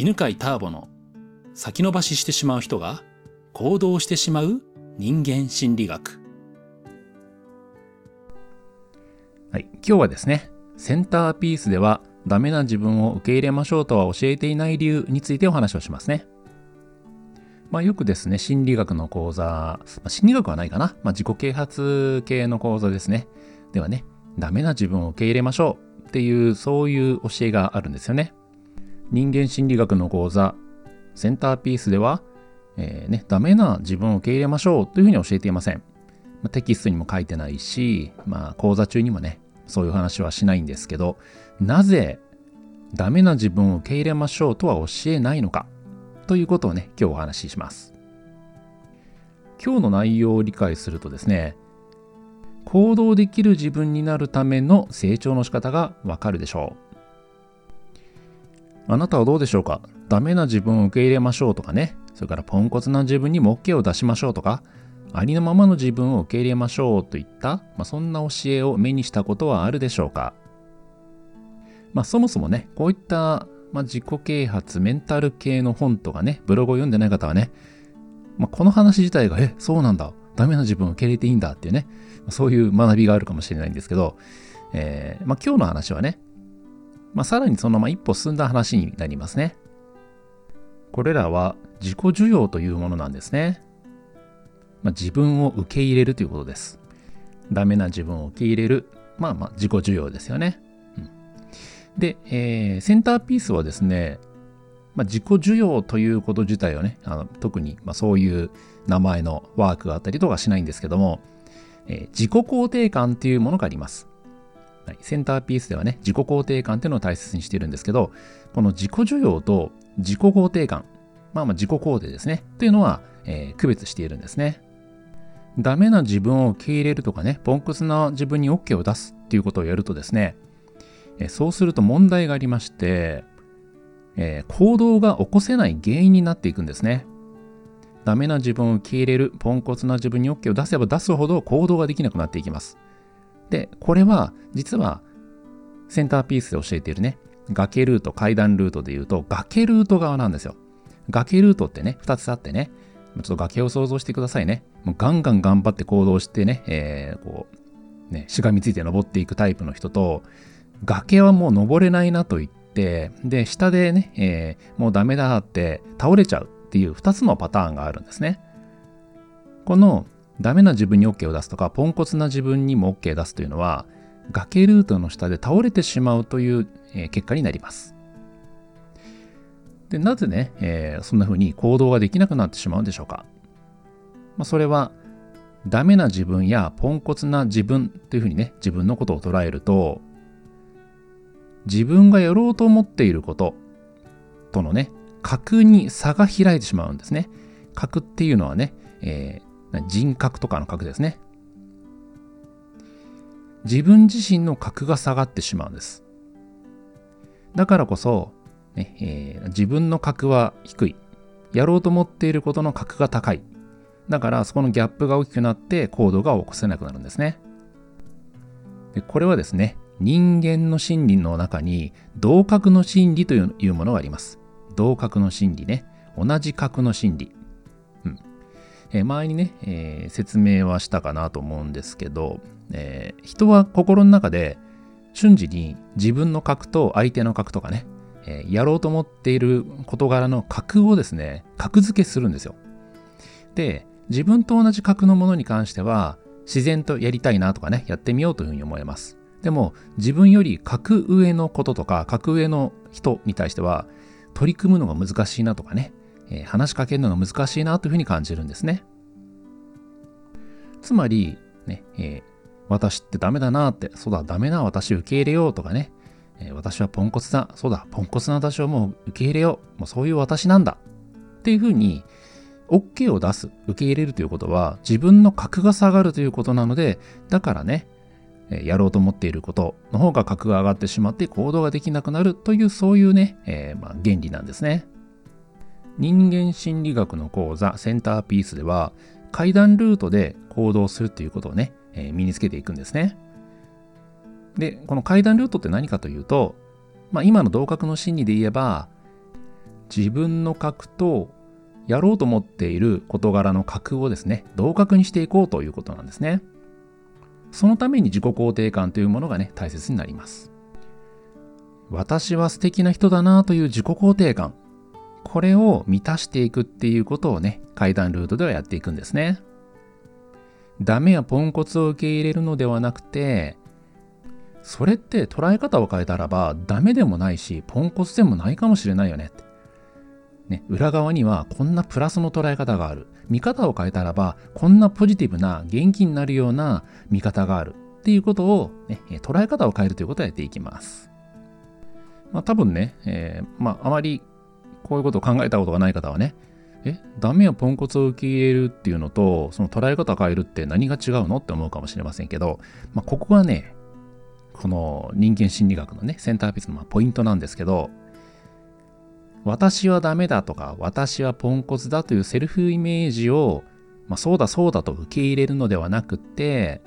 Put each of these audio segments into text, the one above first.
犬飼ターボの先延ばししてしまう人が行動してしまう人間心理学。はい、今日はですね、センターピースではダメな自分を受け入れましょうとは教えていない理由についてお話をしますね。まあよくですね、心理学の講座、まあ、心理学はないかな、まあ、自己啓発系の講座ですね。ではね、ダメな自分を受け入れましょうっていう、そういう教えがあるんですよね。人間心理学の講座、センターピースでは、えー、ね、ダメな自分を受け入れましょうというふうに教えていません。まあ、テキストにも書いてないし、まあ、講座中にもね、そういう話はしないんですけど、なぜダメな自分を受け入れましょうとは教えないのかということをね、今日お話しします。今日の内容を理解するとですね、行動できる自分になるための成長の仕方がわかるでしょう。あなたはどうでしょうか？ダメな自分を受け入れましょうとかね、それからポンコツな自分にも OK を出しましょうとか、ありのままの自分を受け入れましょうといった、まあ、そんな教えを目にしたことはあるでしょうか？まあそもそもね、こういった、まあ、自己啓発、メンタル系の本とかね、ブログを読んでない方はね、まあ、この話自体が、え、そうなんだ、ダメな自分を受け入れていいんだっていうね、そういう学びがあるかもしれないんですけど、えー、まあ、今日の話はね、まあ、さらにそのまま一歩進んだ話になりますね。これらは自己需要というものなんですね。まあ、自分を受け入れるということです。ダメな自分を受け入れる。まあまあ自己需要ですよね。うん、で、えー、センターピースはですね、まあ、自己需要ということ自体はね、あの特にまあそういう名前のワークがあったりとかしないんですけども、えー、自己肯定感っていうものがあります。はい、センターピースではね、自己肯定感っていうのを大切にしているんですけど、この自己需要と自己肯定感、まあまあ自己肯定ですね、というのは、えー、区別しているんですね。ダメな自分を受け入れるとかね、ポンコツな自分に OK を出すっていうことをやるとですね、えそうすると問題がありまして、えー、行動が起こせない原因になっていくんですね。ダメな自分を受け入れる、ポンコツな自分に OK を出せば出すほど行動ができなくなっていきます。で、これは実はセンターピースで教えているね、崖ルート、階段ルートで言うと崖ルート側なんですよ。崖ルートってね、2つあってね、ちょっと崖を想像してくださいね。もうガンガン頑張って行動してね、えー、こう、ね、しがみついて登っていくタイプの人と、崖はもう登れないなと言って、で、下でね、えー、もうダメだって倒れちゃうっていう2つのパターンがあるんですね。このダメな自分に OK を出すとか、ポンコツな自分にも OK 出すというのは、崖ルートの下で倒れてしまうという、結果になります。で、なぜね、えー、そんな風に行動ができなくなってしまうんでしょうか。まあ、それは、ダメな自分やポンコツな自分というふうにね、自分のことを捉えると、自分がやろうと思っていることとのね、格に差が開いてしまうんですね。格っていうのはね、えー、人格とかの格ですね。自分自身の格が下がってしまうんです。だからこそ、ねえー、自分の格は低い。やろうと思っていることの格が高い。だからそこのギャップが大きくなって行動が起こせなくなるんですね。でこれはですね、人間の心理の中に同格の心理というものがあります。同格の心理ね。同じ格の心理。えー、前にね、えー、説明はしたかなと思うんですけど、えー、人は心の中で瞬時に自分の格と相手の格とかね、えー、やろうと思っている事柄の格をですね、格付けするんですよ。で、自分と同じ格のものに関しては、自然とやりたいなとかね、やってみようというふうに思えます。でも、自分より格上のこととか、格上の人に対しては、取り組むのが難しいなとかね、えー、話しかけるのが難しいなというふうに感じるんですね。つまり、ね、えー、私ってダメだなって、そうだ、ダメな私受け入れようとかね、えー、私はポンコツだ。そうだ、ポンコツな私をもう受け入れよう。もうそういう私なんだ。っていうふうに、OK を出す、受け入れるということは、自分の格が下がるということなので、だからね、やろうと思っていることの方が格が上がってしまって行動ができなくなるという、そういうね、えー、まあ、原理なんですね。人間心理学の講座、センターピースでは、階段ルートで行動するということをね、えー、身につけていくんですね。で、この階段ルートって何かというと、まあ、今の同格の心理で言えば、自分の格とやろうと思っている事柄の格をですね、同格にしていこうということなんですね。そのために自己肯定感というものがね、大切になります。私は素敵な人だなという自己肯定感。これを満たしていくっていうことをね、階段ルートではやっていくんですね。ダメやポンコツを受け入れるのではなくて、それって捉え方を変えたらばダメでもないし、ポンコツでもないかもしれないよね。ね、裏側にはこんなプラスの捉え方がある。見方を変えたらば、こんなポジティブな元気になるような見方がある。っていうことを、ね、捉え方を変えるということをやっていきます。まあ多分ね、えー、まああまりこういうことを考えたことがない方はね、え、ダメやポンコツを受け入れるっていうのと、その捉え方を変えるって何が違うのって思うかもしれませんけど、まあここがね、この人間心理学のね、センターピースのまポイントなんですけど、私はダメだとか、私はポンコツだというセルフイメージを、まあ、そうだそうだと受け入れるのではなくて、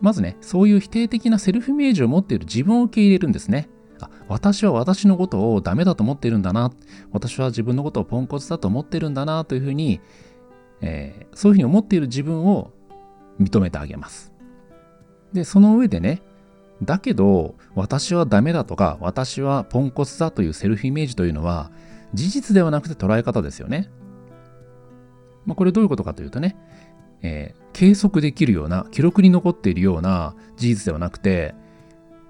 まずね、そういう否定的なセルフイメージを持っている自分を受け入れるんですね。あ私は私のことをダメだと思ってるんだな。私は自分のことをポンコツだと思ってるんだなというふうに、えー、そういうふうに思っている自分を認めてあげます。で、その上でね、だけど、私はダメだとか、私はポンコツだというセルフイメージというのは、事実ではなくて捉え方ですよね。まあ、これどういうことかというとね、えー、計測できるような、記録に残っているような事実ではなくて、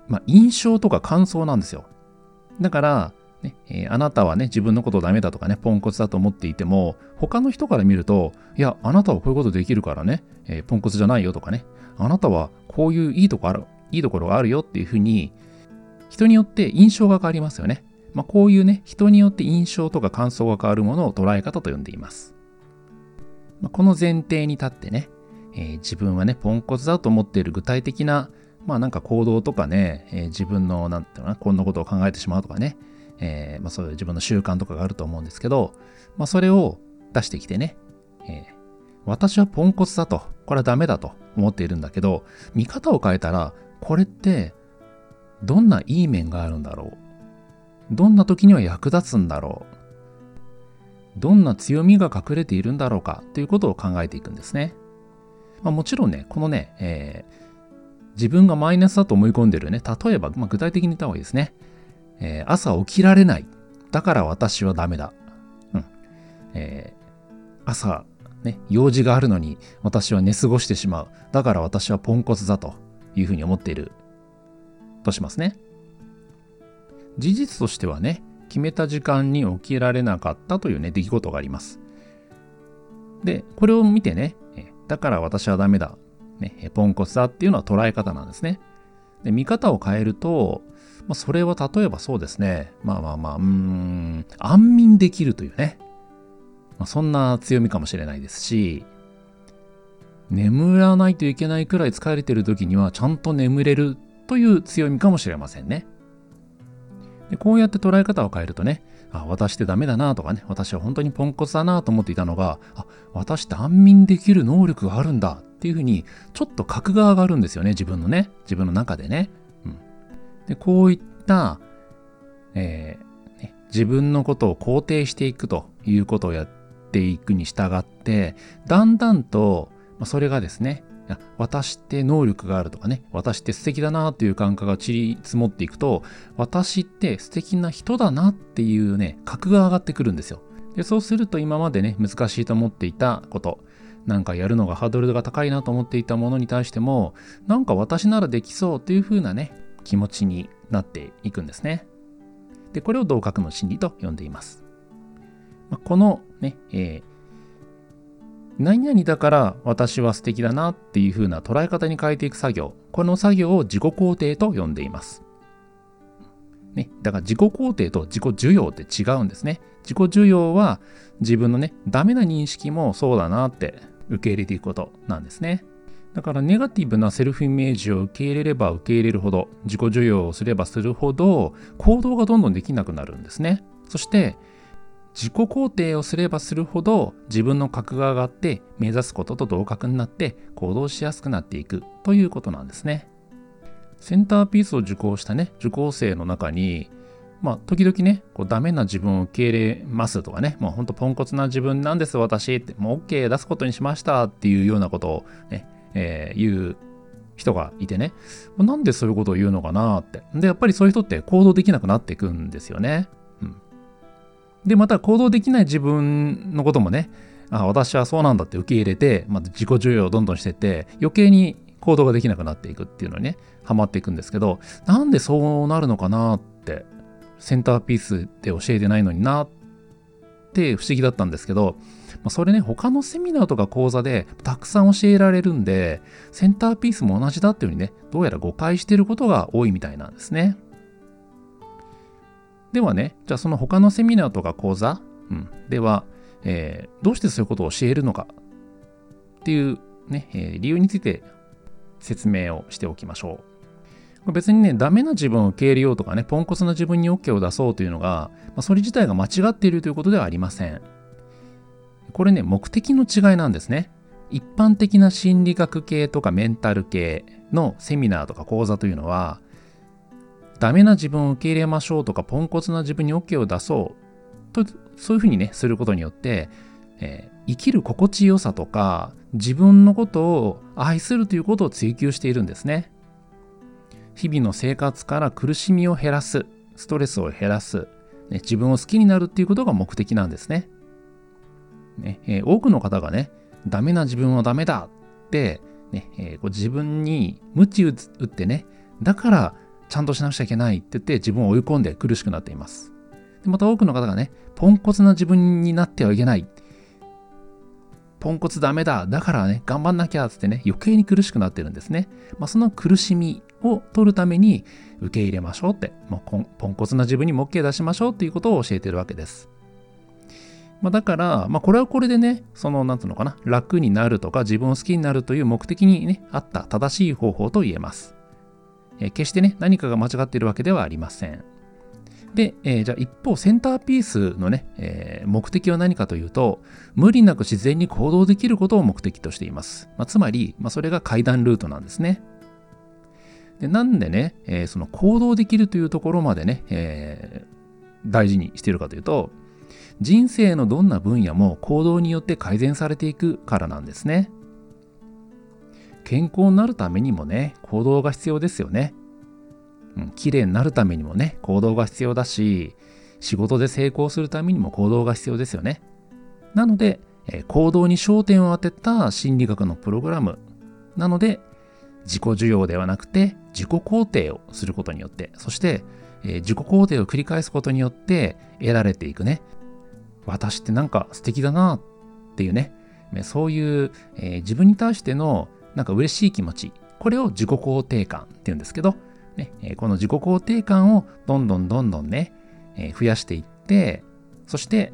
まあ、印象とか感想なんですよ。だから、ねえー、あなたはね、自分のことダメだとかね、ポンコツだと思っていても、他の人から見ると、いや、あなたはこういうことできるからね、えー、ポンコツじゃないよとかね、あなたはこういういいとこある、いいところがあるよっていうふうに、人によって印象が変わりますよね。まあ、こういうね、人によって印象とか感想が変わるものを捉え方と呼んでいます。まあ、この前提に立ってね、えー、自分はね、ポンコツだと思っている具体的な、まあなんか行動とかね、えー、自分の、なんていうのかな、こんなことを考えてしまうとかね、えー、まあそういう自分の習慣とかがあると思うんですけど、まあそれを出してきてね、えー、私はポンコツだと、これはダメだと思っているんだけど、見方を変えたら、これってどんないい面があるんだろうどんな時には役立つんだろうどんな強みが隠れているんだろうかということを考えていくんですね。まあ、もちろんね、このね、えー、自分がマイナスだと思い込んでるね、例えば、まあ、具体的に言った方がいいですね。えー、朝起きられない。だから私はダメだ。うん。えー、朝、ね、用事があるのに私は寝過ごしてしまう。だから私はポンコツだというふうに思っているとしますね。事実としてはね、決めた時間に起きられなかったというね、出来事があります。で、これを見てね、だから私はダメだ、ね、ポンコツだっていうのは捉え方なんですね。で、見方を変えると、まあ、それは例えばそうですね、まあまあまあ、うーん、安眠できるというね、まあ、そんな強みかもしれないですし、眠らないといけないくらい疲れてる時にはちゃんと眠れるという強みかもしれませんね。でこうやって捉え方を変えるとね、あ、私ってダメだなとかね、私は本当にポンコツだなと思っていたのが、あ、私って安眠できる能力があるんだっていうふうに、ちょっと格が上がるんですよね、自分のね、自分の中でね。うん、で、こういった、えーね、自分のことを肯定していくということをやっていくに従って、だんだんと、まあ、それがですね、私って能力があるとかね、私って素敵だなっていう感覚が散り積もっていくと、私って素敵な人だなっていうね、格が上がってくるんですよ。で、そうすると今までね、難しいと思っていたこと、なんかやるのがハードルが高いなと思っていたものに対しても、なんか私ならできそうという風なね、気持ちになっていくんですね。で、これを同格の心理と呼んでいます。まあ、このね、えー何々だから私は素敵だなっていう風な捉え方に変えていく作業。この作業を自己肯定と呼んでいます。ね、だから自己肯定と自己需要って違うんですね。自己需要は自分のね、ダメな認識もそうだなって受け入れていくことなんですね。だからネガティブなセルフイメージを受け入れれば受け入れるほど、自己需要をすればするほど、行動がどんどんできなくなるんですね。そして、自己肯定をすればするほど自分の格が上がって目指すことと同格になって行動しやすくなっていくということなんですね。センターピースを受講したね、受講生の中に、まあ、時々ね、こうダメな自分を受け入れますとかね、もうほんとポンコツな自分なんです私って、もう OK 出すことにしましたっていうようなことをね、えー、言う人がいてね、なんでそういうことを言うのかなって。で、やっぱりそういう人って行動できなくなっていくんですよね。うん。で、また行動できない自分のこともね、あ私はそうなんだって受け入れて、まあ、自己需要をどんどんしてって余計に行動ができなくなっていくっていうのにねハマっていくんですけどなんでそうなるのかなってセンターピースで教えてないのになって不思議だったんですけど、ま、それね他のセミナーとか講座でたくさん教えられるんでセンターピースも同じだっていうふうにねどうやら誤解してることが多いみたいなんですねではねじゃあその他のセミナーとか講座、うん、ではえー、どうしてそういうことを教えるのかっていうね、えー、理由について説明をしておきましょう。別にね、ダメな自分を受け入れようとかね、ポンコツな自分に OK を出そうというのが、まあ、それ自体が間違っているということではありません。これね、目的の違いなんですね。一般的な心理学系とかメンタル系のセミナーとか講座というのは、ダメな自分を受け入れましょうとか、ポンコツな自分に OK を出そうとそういうふうにね、することによって、えー、生きる心地よさとか、自分のことを愛するということを追求しているんですね。日々の生活から苦しみを減らす、ストレスを減らす、ね、自分を好きになるっていうことが目的なんですね。ねえー、多くの方がね、ダメな自分はダメだって、ねえー、こう自分に鞭打ってね、だからちゃんとしなくちゃいけないって言って自分を追い込んで苦しくなっています。でまた多くの方がね、ポンコツな自分になってはいけない。ポンコツダメだ。だからね、頑張んなきゃってね、余計に苦しくなってるんですね。まあ、その苦しみを取るために受け入れましょうって、もうポンコツな自分にも OK 出しましょうっていうことを教えてるわけです。まあ、だから、まあ、これはこれでね、その、なんつうのかな、楽になるとか自分を好きになるという目的にね、あった正しい方法と言えます。え決してね、何かが間違っているわけではありません。で、えー、じゃあ一方、センターピースのね、えー、目的は何かというと、無理なく自然に行動できることを目的としています。まあ、つまり、まあ、それが階段ルートなんですね。でなんでね、えー、その行動できるというところまでね、えー、大事にしているかというと、人生のどんな分野も行動によって改善されていくからなんですね。健康になるためにもね、行動が必要ですよね。うん、綺麗になるためにもね、行動が必要だし、仕事で成功するためにも行動が必要ですよね。なので、え行動に焦点を当てた心理学のプログラムなので、自己需要ではなくて自己肯定をすることによって、そして、え自己肯定を繰り返すことによって得られていくね、私ってなんか素敵だなっていうね、そういう、えー、自分に対してのなんか嬉しい気持ち、これを自己肯定感っていうんですけど、ね、この自己肯定感をどんどんどんどんねえ、増やしていって、そして、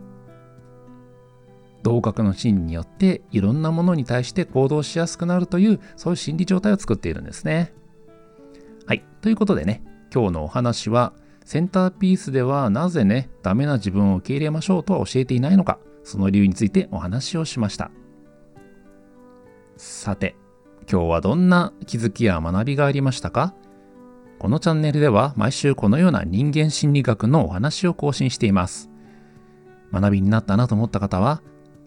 同格の心理によっていろんなものに対して行動しやすくなるという、そういう心理状態を作っているんですね。はい。ということでね、今日のお話は、センターピースではなぜね、ダメな自分を受け入れましょうとは教えていないのか、その理由についてお話をしました。さて、今日はどんな気づきや学びがありましたか？このチャンネルでは毎週このような人間心理学のお話を更新しています。学びになったなと思った方は、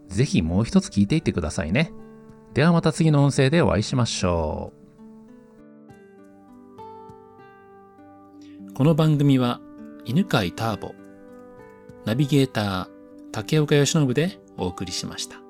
ぜひもう一つ聞いていってくださいね。ではまた次の音声でお会いしましょう。この番組は犬飼ターボ、ナビゲーター竹岡由伸でお送りしました。